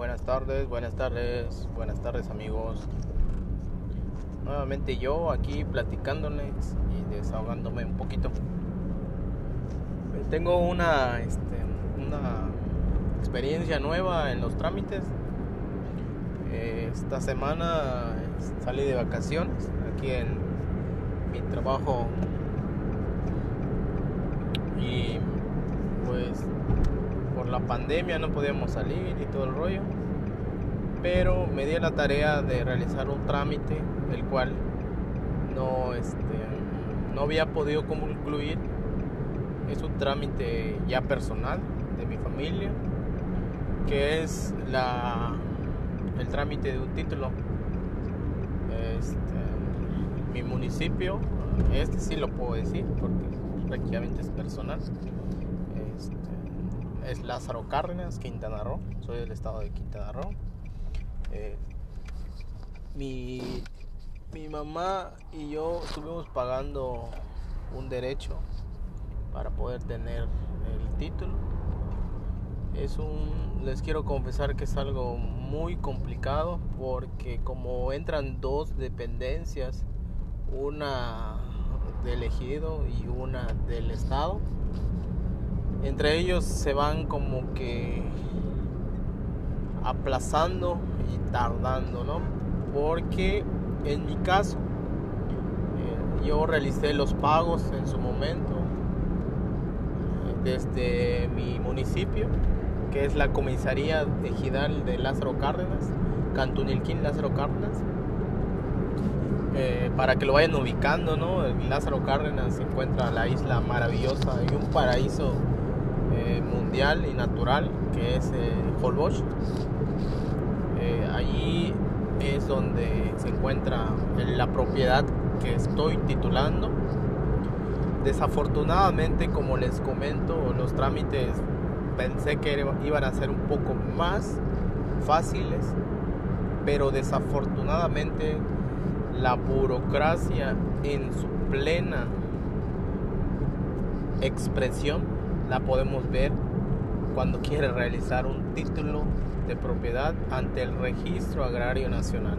Buenas tardes, buenas tardes, buenas tardes amigos. Nuevamente yo aquí platicándoles y desahogándome un poquito. Tengo una, este, experiencia nueva en los trámites. Esta semana salí de vacaciones aquí en mi trabajo y pues la pandemia no podíamos salir y todo el rollo. Pero me di la tarea de realizar un trámite, el cual no, este, no había podido concluir. Es un trámite ya personal de mi familia, que es la, el trámite de un título. Este, mi municipio, este sí lo puedo decir porque prácticamente es personal es Lázaro Cárdenas, Quintana Roo. Soy del estado de Quintana Roo. Eh, mi, mi mamá y yo estuvimos pagando un derecho para poder tener el título. Es un, les quiero confesar que es algo muy complicado porque como entran dos dependencias, una del ejido y una del estado, entre ellos se van como que aplazando y tardando, ¿no? Porque en mi caso, eh, yo realicé los pagos en su momento desde mi municipio, que es la comisaría ejidal de Lázaro Cárdenas, Cantunilquín Lázaro Cárdenas. Eh, para que lo vayan ubicando, ¿no? Lázaro Cárdenas se encuentra la isla maravillosa y un paraíso y natural que es eh, Holbox. Eh, allí es donde se encuentra la propiedad que estoy titulando. Desafortunadamente, como les comento, los trámites pensé que iban a ser un poco más fáciles, pero desafortunadamente la burocracia en su plena expresión la podemos ver cuando quiere realizar un título de propiedad ante el Registro Agrario Nacional.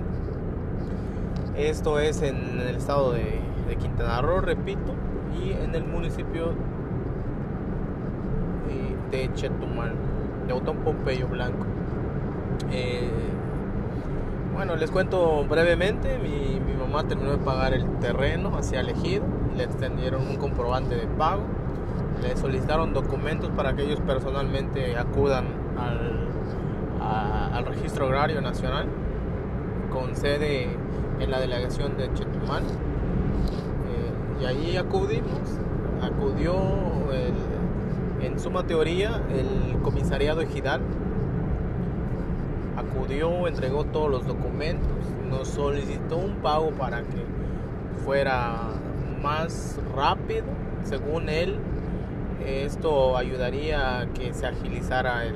Esto es en el estado de, Quintana Roo, repito, y en el municipio eh, de Chetumal, de Otón Pompeyo Blanco. Eh, bueno, les cuento brevemente, mi, mi mamá terminó de pagar el terreno hacia elegido, le extendieron un comprobante de pago le solicitaron documentos para que ellos personalmente acudan al, al registro agrario nacional con sede en la delegación de Chetumal. Eh, y ahí acudimos, acudió en suma teoría el comisariado ejidal, acudió, entregó todos los documentos, nos solicitó un pago para que fuera más rápido, según él, esto ayudaría a que se agilizara el,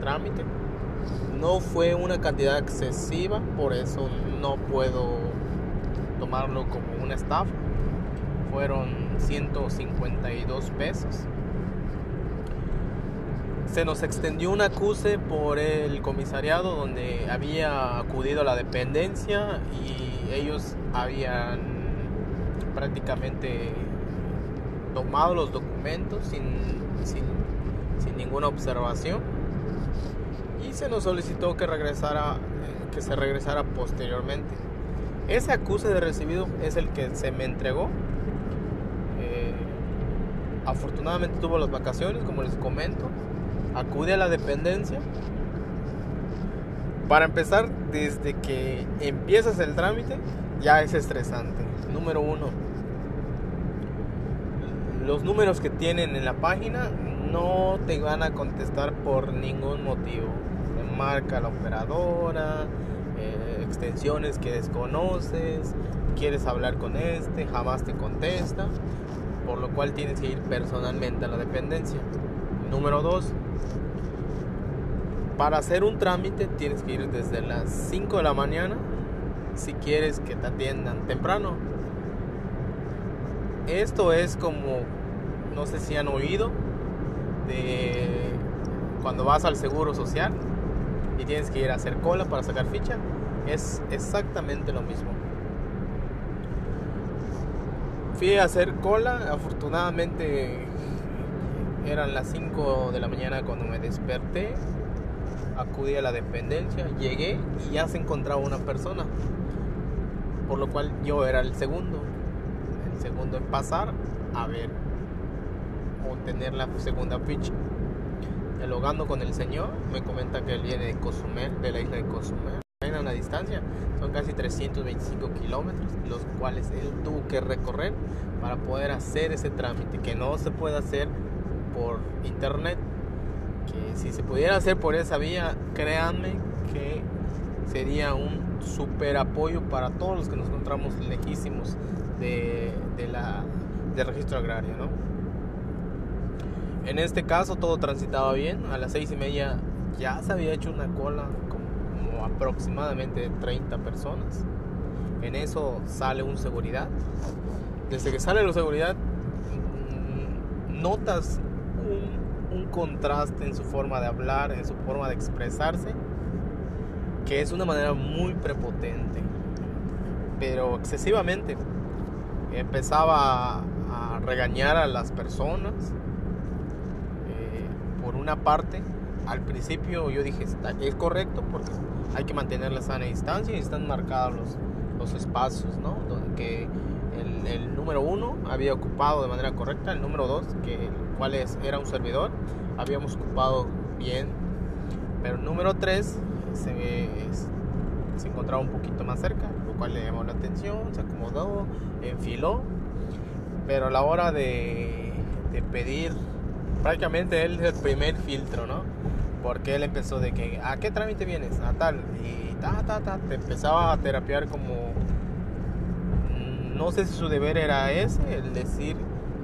trámite. No fue una cantidad excesiva, por eso no puedo tomarlo como una estafa. Fueron 152 pesos. Se nos extendió un acuse por el comisariado donde había acudido a la dependencia y ellos habían prácticamente tomado los documentos sin, sin, ninguna observación. Y se nos solicitó que regresara eh, que se regresara posteriormente. Ese acuse de recibido es el que se me entregó. Eh, afortunadamente tuvo las vacaciones como les comento. Acude a la dependencia. Para empezar desde que empiezas el trámite ya es estresante. Número uno los números que tienen en la página no te van a contestar por ningún motivo. Marca la operadora, eh, extensiones que desconoces, quieres hablar con este, jamás te contesta, por lo cual tienes que ir personalmente a la dependencia. Número 2. Para hacer un trámite tienes que ir desde las 5 de la mañana si quieres que te atiendan temprano. Esto es como no sé si han oído de cuando vas al seguro social y tienes que ir a hacer cola para sacar ficha, es exactamente lo mismo. Fui a hacer cola, afortunadamente eran las 5 de la mañana cuando me desperté, acudí a la dependencia, llegué y ya se encontraba una persona, por lo cual yo era el segundo, el segundo en pasar a ver o tener la segunda ficha. Dialogando con el señor, me comenta que él viene de Cozumel, de la isla de Cozumel. Hay una distancia, son casi 325 kilómetros, los cuales él tuvo que recorrer para poder hacer ese trámite, que no se puede hacer por internet. Que si se pudiera hacer por esa vía, créanme que sería un super apoyo para todos los que nos encontramos lejísimos de la, del registro agrario, ¿no? En este caso todo transitaba bien. A las seis y media ya se había hecho una cola como aproximadamente 30 personas. En eso sale un seguridad. Desde que sale la seguridad mm, notas un, un contraste en su forma de hablar, en su forma de expresarse, que es una manera muy prepotente, pero excesivamente. Empezaba a regañar a las personas, una parte, al principio yo dije, es correcto porque hay que mantener la sana distancia y están marcados los, los espacios, ¿no? Donde el, el, número uno había ocupado de manera correcta, el número dos, que cual es, era un servidor, habíamos ocupado bien, pero el número tres se, encontraba un poquito más cerca, lo cual le llamó la atención, se acomodó, enfiló, pero a la hora de pedir prácticamente él es el primer filtro, ¿no? Porque él empezó de que, ¿a qué trámite vienes? A tal. Y ta, ta, ta, te empezaba a terapiar como... No sé si su deber era ese, el decir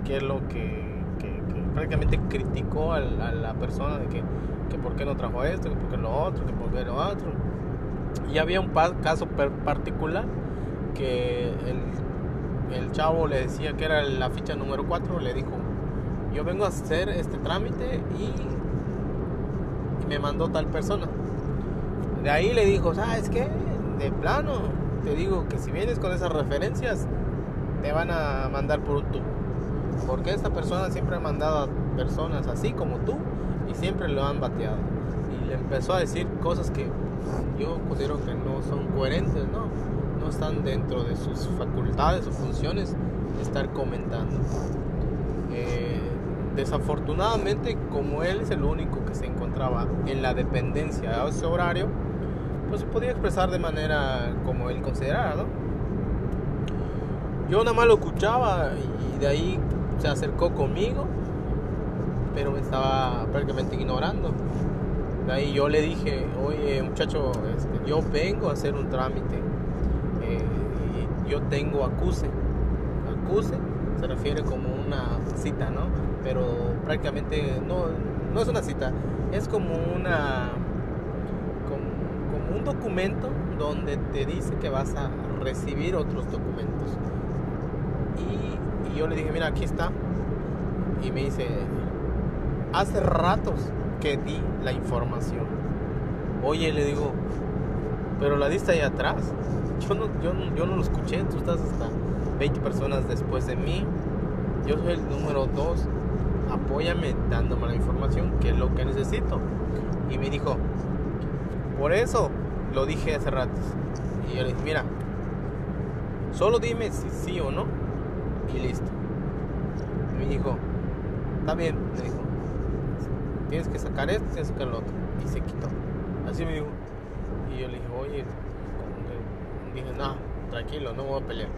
qué es lo que, que, prácticamente criticó a la, persona de que, que por qué no trajo esto, que por qué lo otro, que por qué lo otro. Y había un caso particular que el, el chavo le decía que era la ficha número 4, le dijo, yo vengo a hacer este trámite y, me mandó tal persona. De ahí le dijo, ¿sabes qué? De plano, te digo que si vienes con esas referencias, te van a mandar por tubo. Porque esta persona siempre ha mandado a personas así como tú y siempre lo han bateado. Y le empezó a decir cosas que yo considero que no son coherentes, ¿no? No están dentro de sus facultades o funciones estar comentando. Desafortunadamente, como él es el único que se encontraba en la dependencia a ese horario, pues se podía expresar de manera como él considerara, ¿no? Yo nada más lo escuchaba y de ahí se acercó conmigo, pero me estaba prácticamente ignorando. De ahí yo le dije, oye muchacho, este, yo vengo a hacer un trámite, eh, y yo tengo acuse. Acuse se refiere como una cita, ¿no? Pero prácticamente no, no es una cita, es como una como, un documento donde te dice que vas a recibir otros documentos. Y, yo le dije, mira, aquí está. Y me dice, hace ratos que di la información. Oye, le digo, pero la diste ahí atrás. Yo no, yo, yo no lo escuché, tú estás hasta 20 personas después de mí. Yo soy el número 2. Apóyame dándome la información, que es lo que necesito. Y me dijo, por eso lo dije hace rato. Y yo le dije, mira, solo dime si sí o no. Y listo. Y me dijo, está bien, me dijo, tienes que sacar esto, tienes que sacar lo otro. Y se quitó. Así me dijo. Y yo le dije, oye, dije, no, tranquilo, no voy a pelear.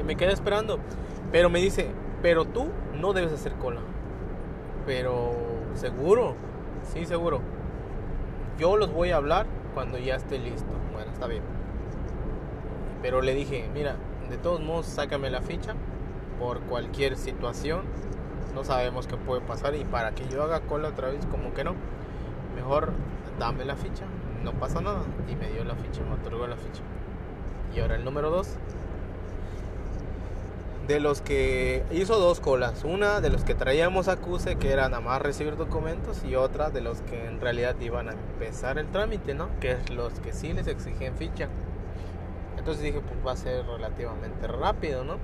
Y me quedé esperando. Pero me dice, pero tú no debes hacer cola. Pero seguro, sí, seguro. Yo los voy a hablar cuando ya esté listo. Bueno, está bien. Pero le dije, mira, de todos modos, sácame la ficha por cualquier situación. No sabemos qué puede pasar y para que yo haga cola otra vez, como que no. Mejor dame la ficha, no pasa nada. Y me dio la ficha, me otorgó la ficha. Y ahora el número 2 de los que hizo dos colas. Una de los que traíamos acuse, que era nada más recibir documentos, y otra de los que en realidad iban a empezar el trámite, ¿no? Que es los que sí les exigen ficha. Entonces dije, pues va a ser relativamente rápido, ¿no?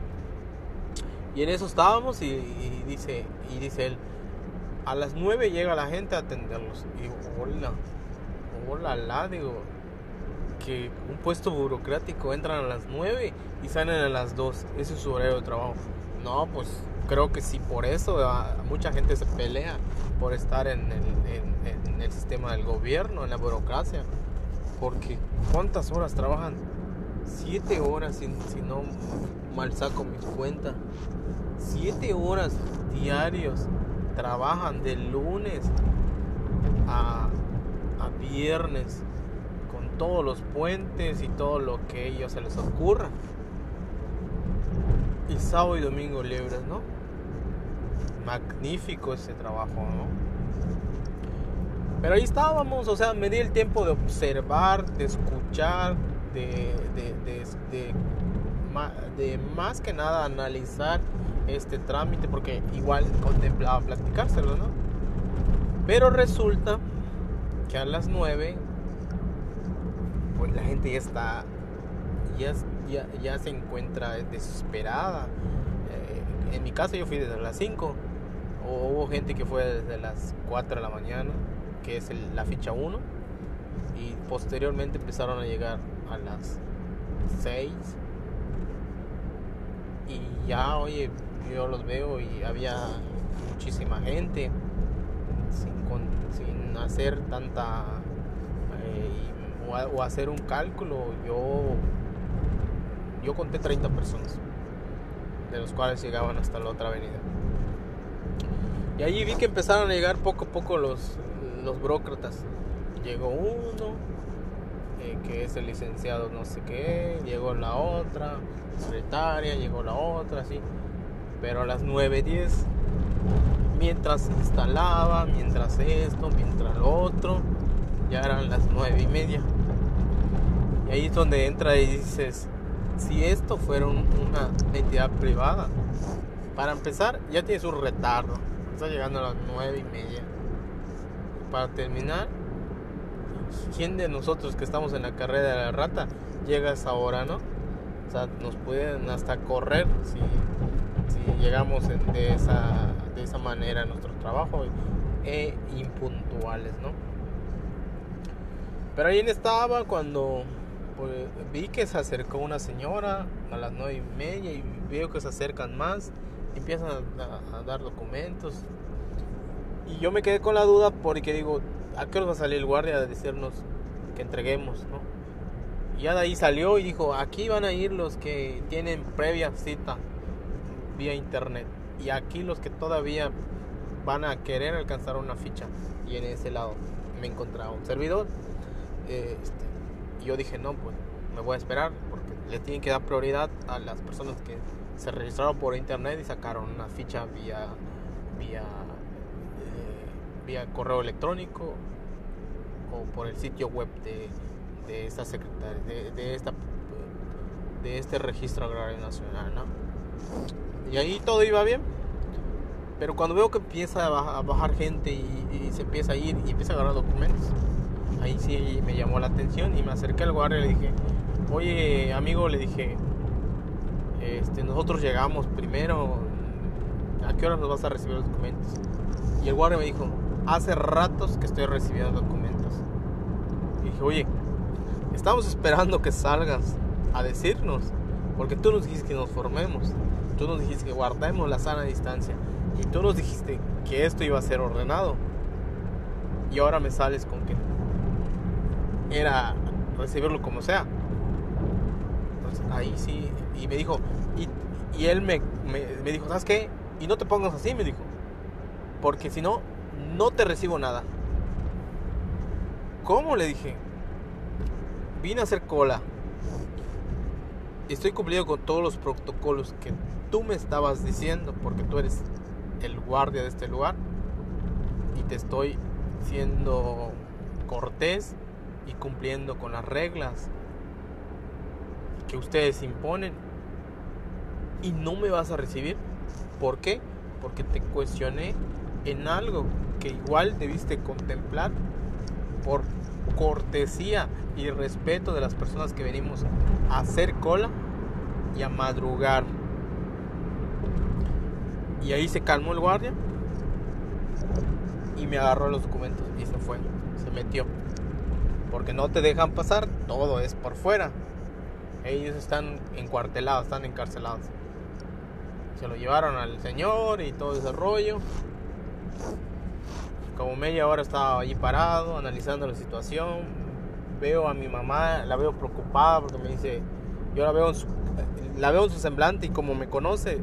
Y en eso estábamos y, dice, y dice él, a las 9 llega la gente a atenderlos. Y hola, hola, la, digo, que un puesto burocrático entran a las 9 y salen a las 2. Ese es su horario de trabajo. No, pues creo que sí, por eso mucha gente se pelea por estar en el, sistema del gobierno, en la burocracia. Porque ¿cuántas horas trabajan? Siete horas, si, si no mal saco mis cuentas. Siete horas diarios trabajan de lunes a viernes todos los puentes y todo lo que ellos se les ocurra. Y sábado y domingo libres, ¿no? Magnífico ese trabajo, ¿no? Pero ahí estábamos, o sea, me di el tiempo de observar, de escuchar, de, de, de, de más que nada analizar este trámite, porque igual contemplaba platicárselo, ¿no? Pero resulta que a las 9 pues la gente ya está, ya, ya, se encuentra desesperada. Eh, en mi caso yo fui desde las 5, o hubo gente que fue desde las 4 de la mañana, que es la ficha 1, y posteriormente empezaron a llegar a las 6. Y ya, oye, yo los veo y había muchísima gente sin, sin hacer tanta o, hacer un cálculo, yo, yo conté 30 personas, de los cuales llegaban hasta la otra avenida. Y allí vi que empezaron a llegar poco a poco los, los burócratas. Llegó uno, eh, que es el licenciado no sé qué, llegó la otra, secretaria, llegó la otra, así. Pero a las 9.10, mientras instalaba, mientras esto, mientras lo otro, ya eran las nueve y media. Ahí es donde entra y dices, si esto fuera una entidad privada, para empezar ya tienes un retardo, está llegando a las nueve y media. Para terminar, ¿quién de nosotros que estamos en la carrera de la rata llega a esa hora, no? O sea, nos pueden hasta correr si, si llegamos de, esa, de esa manera a nuestro trabajo e impuntuales, ¿no? Pero ahí estaba cuando pues, vi que se acercó una señora a las nueve y media y veo que se acercan más, empiezan a, dar documentos. Y yo me quedé con la duda porque digo, ¿a qué hora va a salir el guardia a decirnos que entreguemos? ¿no? Y ahí salió y dijo, aquí van a ir los que tienen previa cita vía internet. Y aquí los que todavía van a querer alcanzar una ficha. Y en ese lado me encontraba un servidor este, y yo dije, no, pues me voy a esperar porque le tienen que dar prioridad a las personas que se registraron por internet y sacaron una ficha vía vía eh, vía correo electrónico o por el sitio web de, de esta secretaria de, esta de este registro agrario nacional y ahí todo iba bien. Pero cuando veo que empieza a bajar, gente y, se empieza a ir y empieza a agarrar documentos ahí sí me llamó la atención y me acerqué al guardia y le dije, oye amigo, le dije, este, nosotros llegamos primero, ¿a qué hora nos vas a recibir los documentos? Y el guardia me dijo, hace ratos que estoy recibiendo documentos. Dije, oye, estamos esperando que salgas a decirnos, porque tú nos dijiste que nos formemos, tú nos dijiste que guardemos la sana distancia, y tú nos dijiste que esto iba a ser ordenado. Y ahora me sales con que era recibirlo como sea. Entonces ahí sí, y me dijo, y, él me, me, dijo, ¿sabes qué? Y no te pongas así, me dijo, porque si no, no te recibo nada. ¿Cómo? Le dije, vine a hacer cola. Estoy cumpliendo con todos los protocolos que tú me estabas diciendo, porque tú eres el guardia de este lugar. Y te estoy siendo cortés y cumpliendo con las reglas que ustedes imponen. y no me vas a recibir. ¿Por qué? Porque te cuestioné en algo que igual debiste contemplar por cortesía y respeto de las personas que venimos a hacer cola y a madrugar. Y ahí se calmó el guardia y me agarró los documentos y se fue, se metió. Porque no te dejan pasar, todo es por fuera. Ellos están encuartelados, están encarcelados. Se lo llevaron al señor y todo ese rollo. Como media hora estaba allí parado, analizando la situación. Veo a mi mamá, la veo preocupada porque me dice, yo la veo en su, la veo en su semblante y como me conoce,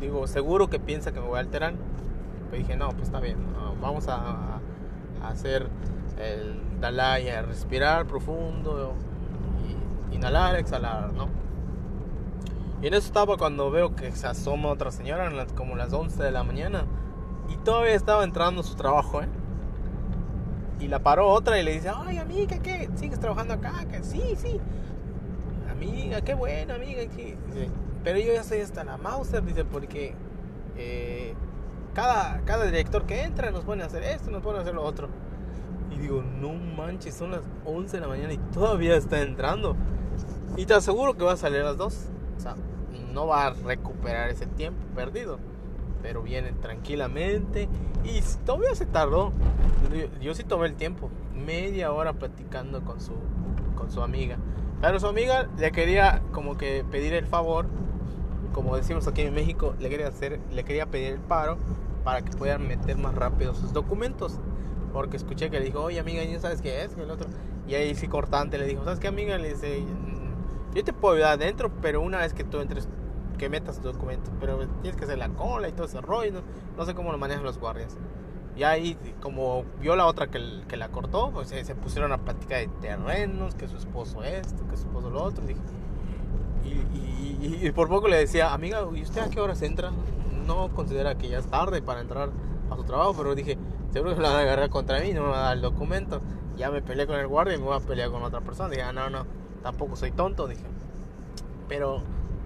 digo, seguro que piensa que me voy a alterar. Pero dije, no, pues está bien, vamos a, hacer el Dalai, a respirar profundo, inhalar, exhalar, ¿no? Y en eso estaba cuando veo que se asoma otra señora, como las 11 de la mañana, y todavía estaba entrando a su trabajo, ¿eh? Y la paró otra y le dice, ay amiga, ¿qué? ¿Sigues trabajando acá? que Sí, sí. Amiga, qué buena amiga. pero yo ya soy hasta la Mauser, dice, porque eh, cada, cada director que entra nos pone a hacer esto, nos pone a hacer lo otro. Y digo, no manches, son las 11 de la mañana y todavía está entrando. Y te aseguro que va a salir a las 2. O sea, no va a recuperar ese tiempo perdido pero viene tranquilamente y todavía se tardó. Yo, sí tomé el tiempo, media hora platicando con su, con su amiga. Pero su amiga le quería como que pedir el favor, como decimos aquí en México, le quería hacer, le quería pedir el paro para que puedan meter más rápido sus documentos. Porque escuché que le dijo, oye amiga, ¿ya sabes qué es? El otro. Y ahí sí cortante le dijo, ¿sabes qué amiga? Le dice, yo te puedo ayudar adentro, pero una vez que tú entres que metas tu documento, pero tienes que hacer la cola y todo ese rollo, no, sé cómo lo manejan los guardias. Y ahí, como vio la otra que, que la cortó, pues se, pusieron a platicar de terrenos, que su esposo esto, que su esposo lo otro. Y, y, por poco le decía, amiga, ¿y usted a qué horas entra? No considera que ya es tarde para entrar a su trabajo, pero dije, seguro que la van a agarrar contra mí, no me va a dar el documento. Ya me peleé con el guardia y me voy a pelear con otra persona. Dije, ah, no, no, tampoco soy tonto, dije. Pero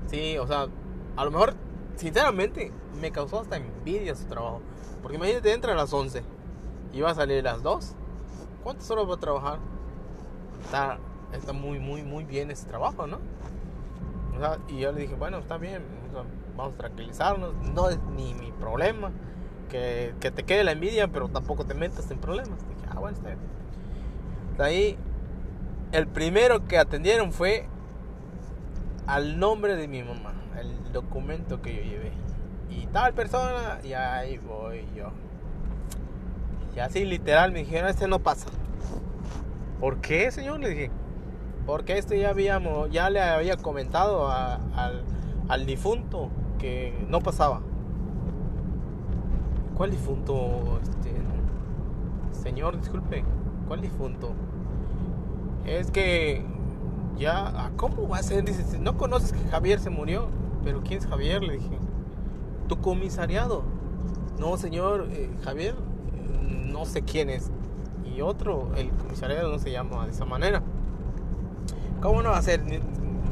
sí, o sea, a lo mejor, sinceramente, me causó hasta envidia su trabajo. Porque imagínate, entra a las 11 y va a salir a las 2. ¿Cuántas horas va a trabajar? Está, está muy, muy, muy bien ese trabajo, ¿no? O sea, y yo le dije, bueno, está bien, vamos a tranquilizarnos, no es ni mi problema. Que, que, te quede la envidia, pero tampoco te metas en problemas. Dije, ah, bueno, está bien. De ahí, el primero que atendieron fue al nombre de mi mamá el documento que yo llevé. Y tal persona, y ahí voy yo. Y así literal me dijeron, este no pasa. ¿Por qué, señor? Le dije. Porque este ya habíamos, ya le había comentado al, al difunto que no pasaba. ¿Cuál difunto? Este, señor, disculpe. ¿Cuál difunto? Es que ya, ¿cómo va a ser? Dice, ¿no conoces que Javier se murió? ¿Pero quién es Javier? Le dije. ¿Tu comisariado? No, señor, eh, Javier, no sé quién es. Y otro, el comisariado no se llama de esa manera. ¿Cómo no va a ser?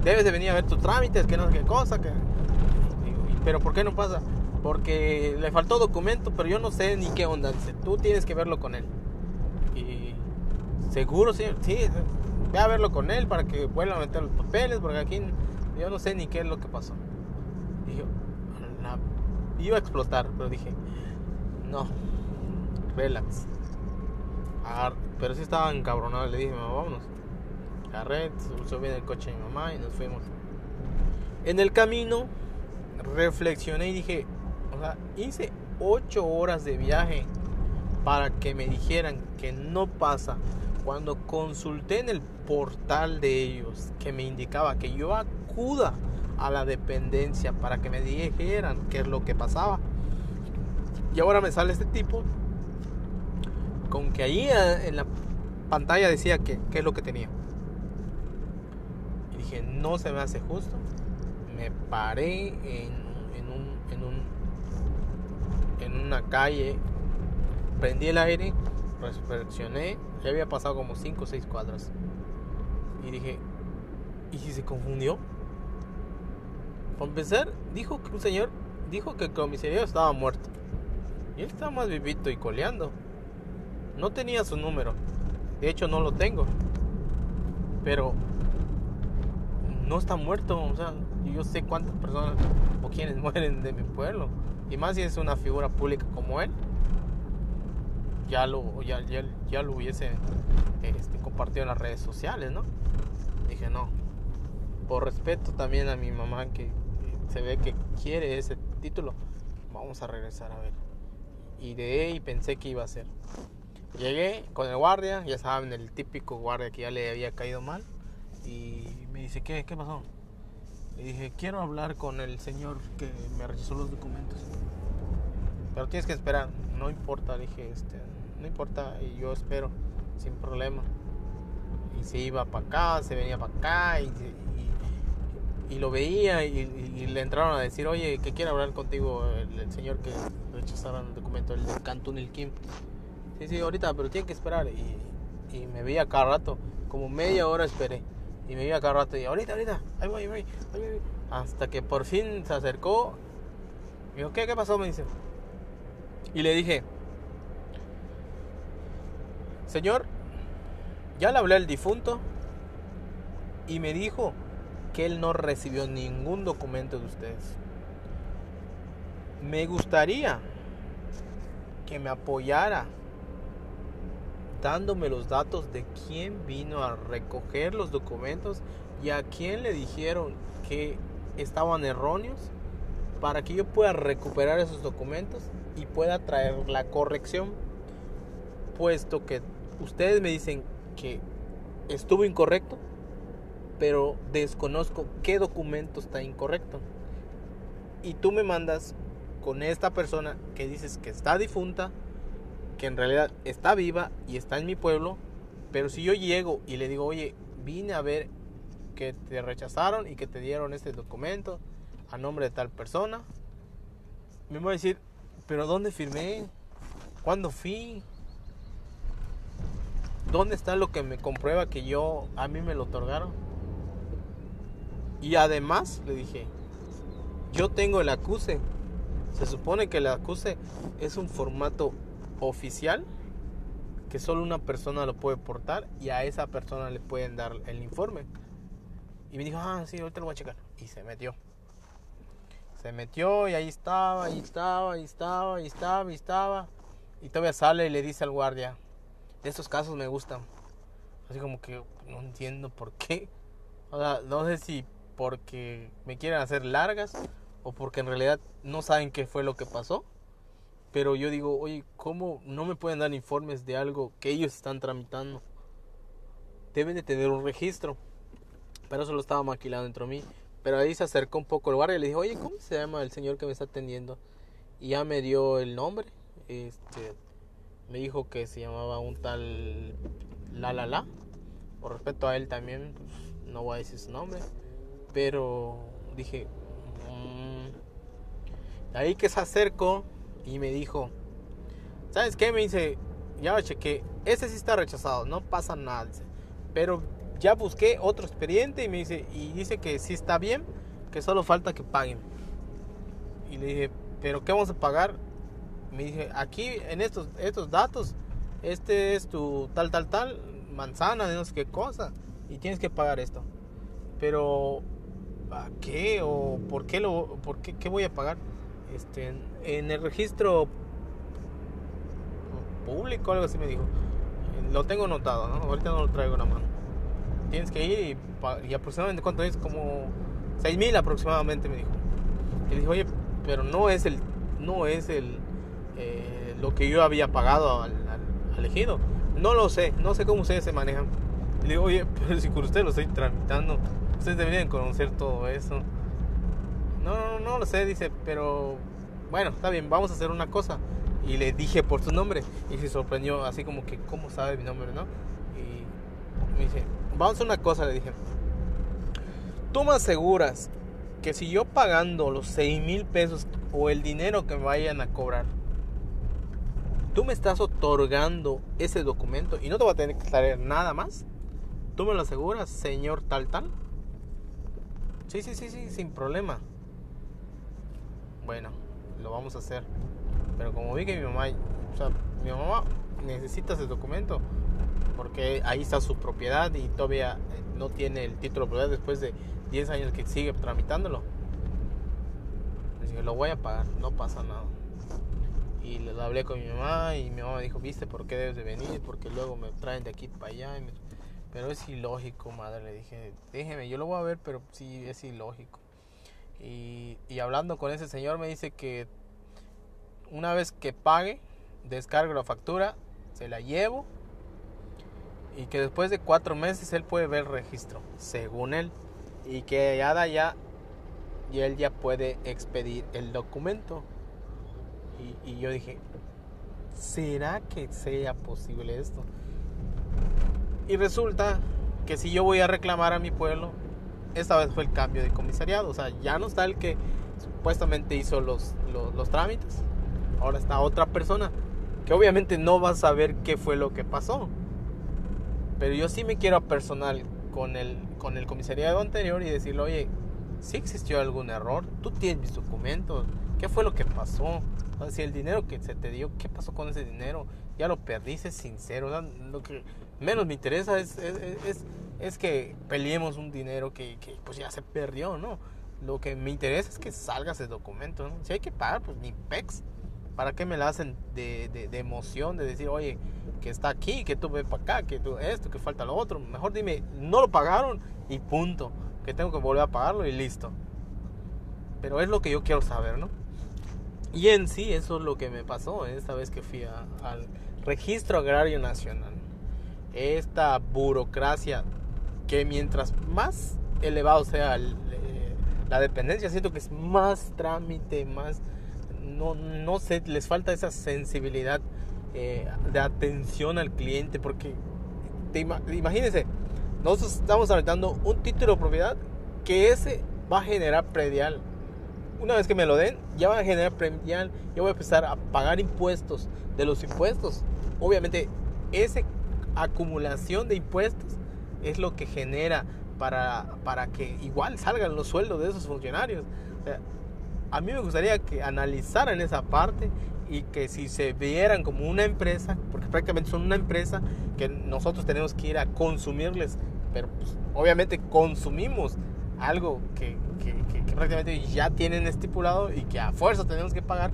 Debes de venir a ver tus trámites, que no sé qué cosa. Que... Pero ¿por qué no pasa? Porque le faltó documento, pero yo no sé ni qué onda. Dice, tú tienes que verlo con él. Y seguro, sí, sí, ve a verlo con él para que vuelva a meter los papeles, porque aquí yo no sé ni qué es lo que pasó. Dije, iba a explotar, pero dije, no, relax. pero sí estaba encabronado, le dije, vámonos. Agarré, subió bien el coche de mi mamá y nos fuimos. En el camino reflexioné y dije, hice ocho horas de viaje para que me dijeran que no pasa. Cuando consulté en el portal de ellos que me indicaba que yo acuda a la dependencia para que me dijeran qué es lo que pasaba. Y ahora me sale este tipo con que ahí eh, en la pantalla decía que qué es lo que tenía. Y dije, no se me hace justo. Me paré en, un, en, un, en una calle, prendí el aire, reflexioné, ya había pasado como 5 o 6 cuadras. Y dije, ¿y si se confundió? Para empezar, dijo que un señor dijo que el comisario estaba muerto. Y él estaba más vivito y coleando. No tenía su número. De hecho, no lo tengo. Pero no está muerto. O sea, yo sé cuántas personas o quienes mueren de mi pueblo. Y más si es una figura pública como él. Ya lo, ya, ya, lo hubiese este, compartido en las redes sociales, ¿no? Dije, no. Por respeto también a mi mamá que se ve que quiere ese título. Vamos a regresar a ver. Y de ahí pensé que iba a ser. Llegué con el guardia, ya saben, el típico guardia que ya le había caído mal. Y me dice, ¿qué, qué pasó? Le dije, quiero hablar con el señor que me rechazó los documentos. Pero tienes que esperar, no importa, dije, este, no importa, y yo espero, sin problema. Y se iba para acá, se venía para acá, y, y, lo veía, y, le entraron a decir, oye, que quiere hablar contigo el, señor que rechazaron el documento, el Cantún el Kim. Sí, sí, ahorita, pero tiene que esperar. Y, y me veía cada rato, como media hora esperé. Y me iba cada rato y ahorita, ahorita, ahí voy, ahí voy, Hasta que por fin se acercó. Me dijo, ¿qué, qué pasó? Me dice. Y le dije, Señor, ya le hablé al difunto y me dijo que él no recibió ningún documento de ustedes. Me gustaría que me apoyara dándome los datos de quién vino a recoger los documentos y a quién le dijeron que estaban erróneos para que yo pueda recuperar esos documentos y pueda traer la corrección. Puesto que ustedes me dicen que estuvo incorrecto pero desconozco qué documento está incorrecto. Y tú me mandas con esta persona que dices que está difunta que en realidad está viva y está en mi pueblo, pero si yo llego y le digo, oye, vine a ver que te rechazaron y que te dieron este documento a nombre de tal persona, me voy a decir, pero ¿dónde firmé? ¿Cuándo fui? ¿Dónde está lo que me comprueba que yo, a mí me lo otorgaron? Y además le dije, yo tengo el acuse. Se supone que el acuse es un formato oficial que solo una persona lo puede portar y a esa persona le pueden dar el informe. Y me dijo, ah, sí, ahorita lo voy a checar. Y se metió. Se metió y ahí estaba, ahí estaba, ahí estaba, ahí estaba, ahí estaba. Y todavía sale y le dice al guardia, de estos casos me gustan. Así como que no entiendo por qué. O sea, no sé si porque me quieren hacer largas o porque en realidad no saben qué fue lo que pasó. Pero yo digo, oye, ¿cómo no me pueden dar informes de algo que ellos están tramitando? Deben de tener un registro. Pero eso lo estaba maquilando dentro de mí. Pero ahí se acercó un poco el guardia y le dijo, oye, ¿cómo se llama el señor que me está atendiendo? Y ya me dio el nombre. Este, me dijo que se llamaba un tal La La La. Por respeto a él también, pues, no voy a decir su nombre. Pero dije, mmm. ahí que se acercó y me dijo, ¿sabes qué? Me dice, ya lo chequé, ese sí está rechazado, no pasa nada. Pero ya busqué otro expediente y me dice, y dice que sí está bien, que solo falta que paguen. Y le dije, ¿pero qué vamos a pagar? Me dije, aquí en estos, estos datos, este es tu tal, tal, tal, manzana, no sé qué cosa, y tienes que pagar esto. Pero, ¿a qué? ¿O por qué, lo, por qué, qué voy a pagar? Este, en el registro público, algo así me dijo. Lo tengo notado, Ahorita no lo traigo en la mano. Tienes que ir y, aproximadamente, ¿cuánto es? Como 6 mil aproximadamente, me dijo. Y dije, oye, pero no es el, no es el, eh, lo que yo había pagado al, elegido. No lo sé, no sé cómo ustedes se manejan. Y le digo, oye, pero si con ustedes lo estoy tramitando, ustedes deberían conocer todo eso. No, no, no lo sé, dice, pero bueno, está bien, vamos a hacer una cosa. Y le dije por su nombre y se sorprendió, así como que, ¿cómo sabe mi nombre, no? Y me dice, vamos a hacer una cosa, le dije. Tú me aseguras que si yo pagando los 6 mil pesos o el dinero que me vayan a cobrar, tú me estás otorgando ese documento y no te va a tener que traer nada más. ¿Tú me lo aseguras, señor tal tal? Sí, sí, sí, sí, sin problema. Bueno, lo vamos a hacer. Pero como vi que mi mamá, o sea, mi mamá necesita ese documento porque ahí está su propiedad y todavía eh, no tiene el título de propiedad después de 10 años que sigue tramitándolo. Dije, lo voy a pagar, no pasa nada. Y le hablé con mi mamá y mi mamá dijo, viste, ¿por qué debes de venir? Porque luego me traen de aquí para allá. Pero es ilógico, madre. Le dije, déjeme, yo lo voy a ver, pero sí es ilógico. Y, hablando con ese señor me dice que una vez que pague, descargo la factura, se la llevo y que después de cuatro meses él puede ver el registro, según él, y que ya da ya y él ya puede expedir el documento. Y, y yo dije, ¿será que sea posible esto? Y resulta que si yo voy a reclamar a mi pueblo, esta vez fue el cambio de comisariado. O sea, ya no está el que supuestamente hizo los, los, trámites. Ahora está otra persona que obviamente no va a saber qué fue lo que pasó. Pero yo sí me quiero personal con el, con el comisariado anterior y decirle, oye, si existió algún error, tú tienes mis documentos, ¿qué fue lo que pasó? si el dinero que se te dio, ¿qué pasó con ese dinero? Ya lo perdiste, sincero. lo que menos me interesa es, es, es, que peleemos un dinero que, que, pues ya se perdió, ¿no? Lo que me interesa es que salga ese documento, ¿no? Si hay que pagar, pues ni pex. ¿Para qué me la hacen de, de, de emoción, de decir, oye, que está aquí, que tú ves para acá, que tú esto, que falta lo otro? Mejor dime, no lo pagaron y punto. Que tengo que volver a pagarlo y listo. Pero es lo que yo quiero saber, ¿no? Y en sí, eso es lo que me pasó esta vez que fui al Registro Agrario Nacional. Esta burocracia que mientras más elevado sea eh, la dependencia, siento que es más trámite, más... No, no sé, les falta esa sensibilidad eh, de atención al cliente, porque te imagínense, nosotros estamos tramitando un título de propiedad que ese va a generar predial una vez que me lo den, ya va a generar premial, ya voy a empezar a pagar impuestos. De los impuestos, obviamente, esa acumulación de impuestos es lo que genera para, para que igual salgan los sueldos de esos funcionarios. a mí me gustaría que analizaran esa parte y que si se vieran como una empresa, porque prácticamente son una empresa que nosotros tenemos que ir a consumirles, pero pues, obviamente consumimos algo que, prácticamente ya tienen estipulado y que a fuerza tenemos que pagar,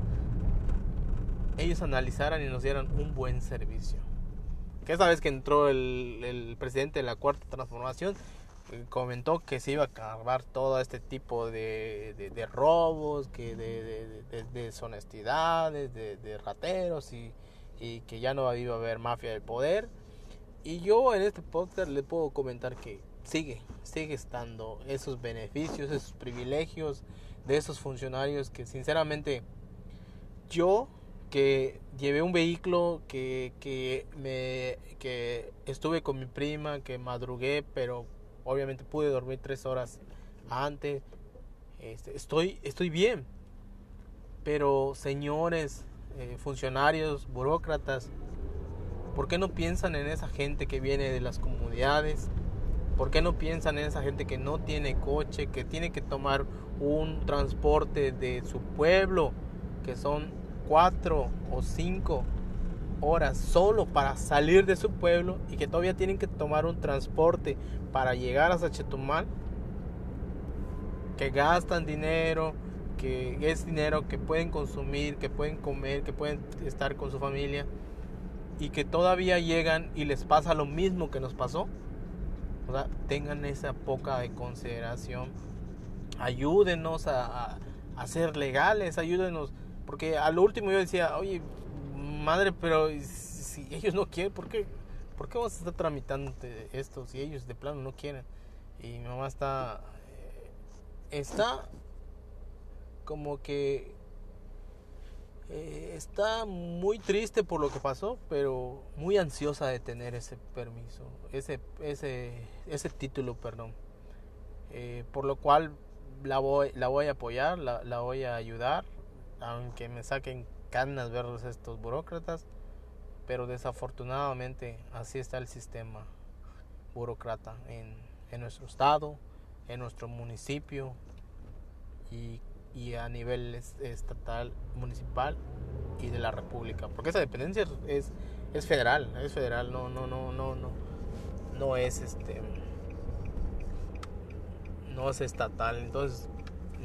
ellos analizaran y nos dieran un buen servicio. Que esa vez que entró el, presidente de la cuarta transformación, eh, comentó que se iba a acabar todo este tipo de, de, robos, que de, deshonestidades, de, rateros y, y, que ya no iba a haber mafia del poder. Y yo en este podcast le puedo comentar que sigue, sigue estando esos beneficios, esos privilegios de esos funcionarios que sinceramente yo que llevé un vehículo que, que me que estuve con mi prima que madrugué pero obviamente pude dormir tres horas antes. Este, estoy estoy bien. Pero señores eh, funcionarios burócratas ¿por qué no piensan en esa gente que viene de las comunidades ¿Por qué no piensan en esa gente que no tiene coche, que tiene que tomar un transporte de su pueblo, que son cuatro o cinco horas solo para salir de su pueblo y que todavía tienen que tomar un transporte para llegar a Chetumal? Que gastan dinero, que es dinero que pueden consumir, que pueden comer, que pueden estar con su familia y que todavía llegan y les pasa lo mismo que nos pasó tengan esa poca de consideración. Ayúdenos a, a, ser legales, ayúdenos. Porque al último yo decía, oye, madre, pero si ellos no quieren, ¿por qué, ¿por qué vamos a estar tramitando esto si ellos de plano no quieren? Y mi mamá está, eh, está como que eh, está muy triste por lo que pasó, pero muy ansiosa de tener ese permiso, ese, ese, ese título, perdón. Eh, por lo cual la voy, la voy a apoyar, la, voy a ayudar, aunque me saquen canas verdes estos burócratas, pero desafortunadamente así está el sistema burócrata en, en nuestro estado, en nuestro municipio y y a nivel estatal, municipal y de la república, porque esa dependencia es, es federal, es federal, no no no no no no es este no es estatal, entonces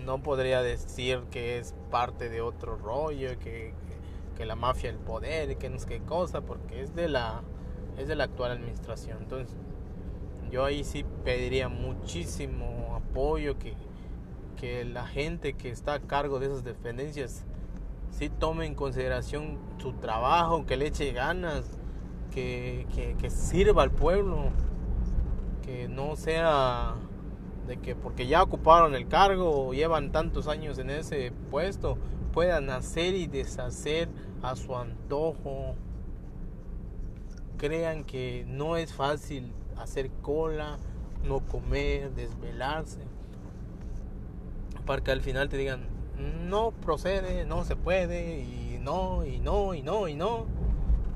no podría decir que es parte de otro rollo, que, que, la mafia el poder, que no sé qué cosa, porque es de la es de la actual administración. Entonces, yo ahí sí pediría muchísimo apoyo que que la gente que está a cargo de esas dependencias sí tome en consideración su trabajo, que le eche ganas, que, sirva al pueblo, que no sea de que porque ya ocuparon el cargo o llevan tantos años en ese puesto, puedan hacer y deshacer a su antojo. Crean que no es fácil hacer cola, no comer, desvelarse para que al final te digan, no procede, no se puede, y no, y no, y no, y no.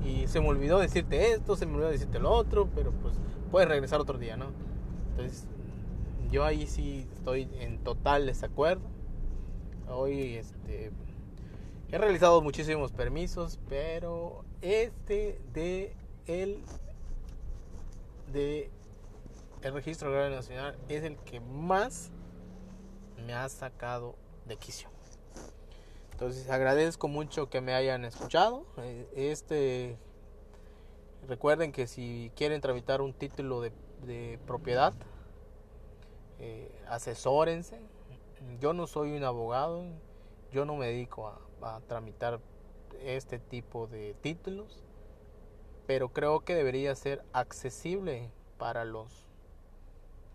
Y se me olvidó decirte esto, se me olvidó decirte lo otro, pero pues puedes regresar otro día, ¿no? Entonces, yo ahí sí estoy en total desacuerdo. Hoy este, he realizado muchísimos permisos, pero este de el de el registro agrario nacional es el que más me ha sacado de quicio. Entonces agradezco mucho que me hayan escuchado. Eh, este recuerden que si quieren tramitar un título de, propiedad, eh, asesórense. Yo no soy un abogado, yo no me dedico a, tramitar este tipo de títulos, pero creo que debería ser accesible para los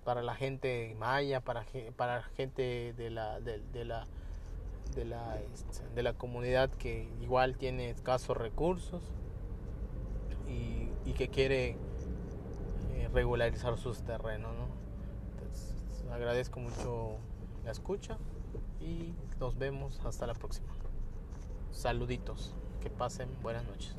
para la gente maya, para, para gente de la, de, la, de, la, este, de la comunidad que igual tiene escasos recursos y, y que quiere eh, regularizar sus terrenos. ¿no? Agradezco mucho la escucha y nos vemos hasta la próxima. Saluditos, que pasen buenas noches.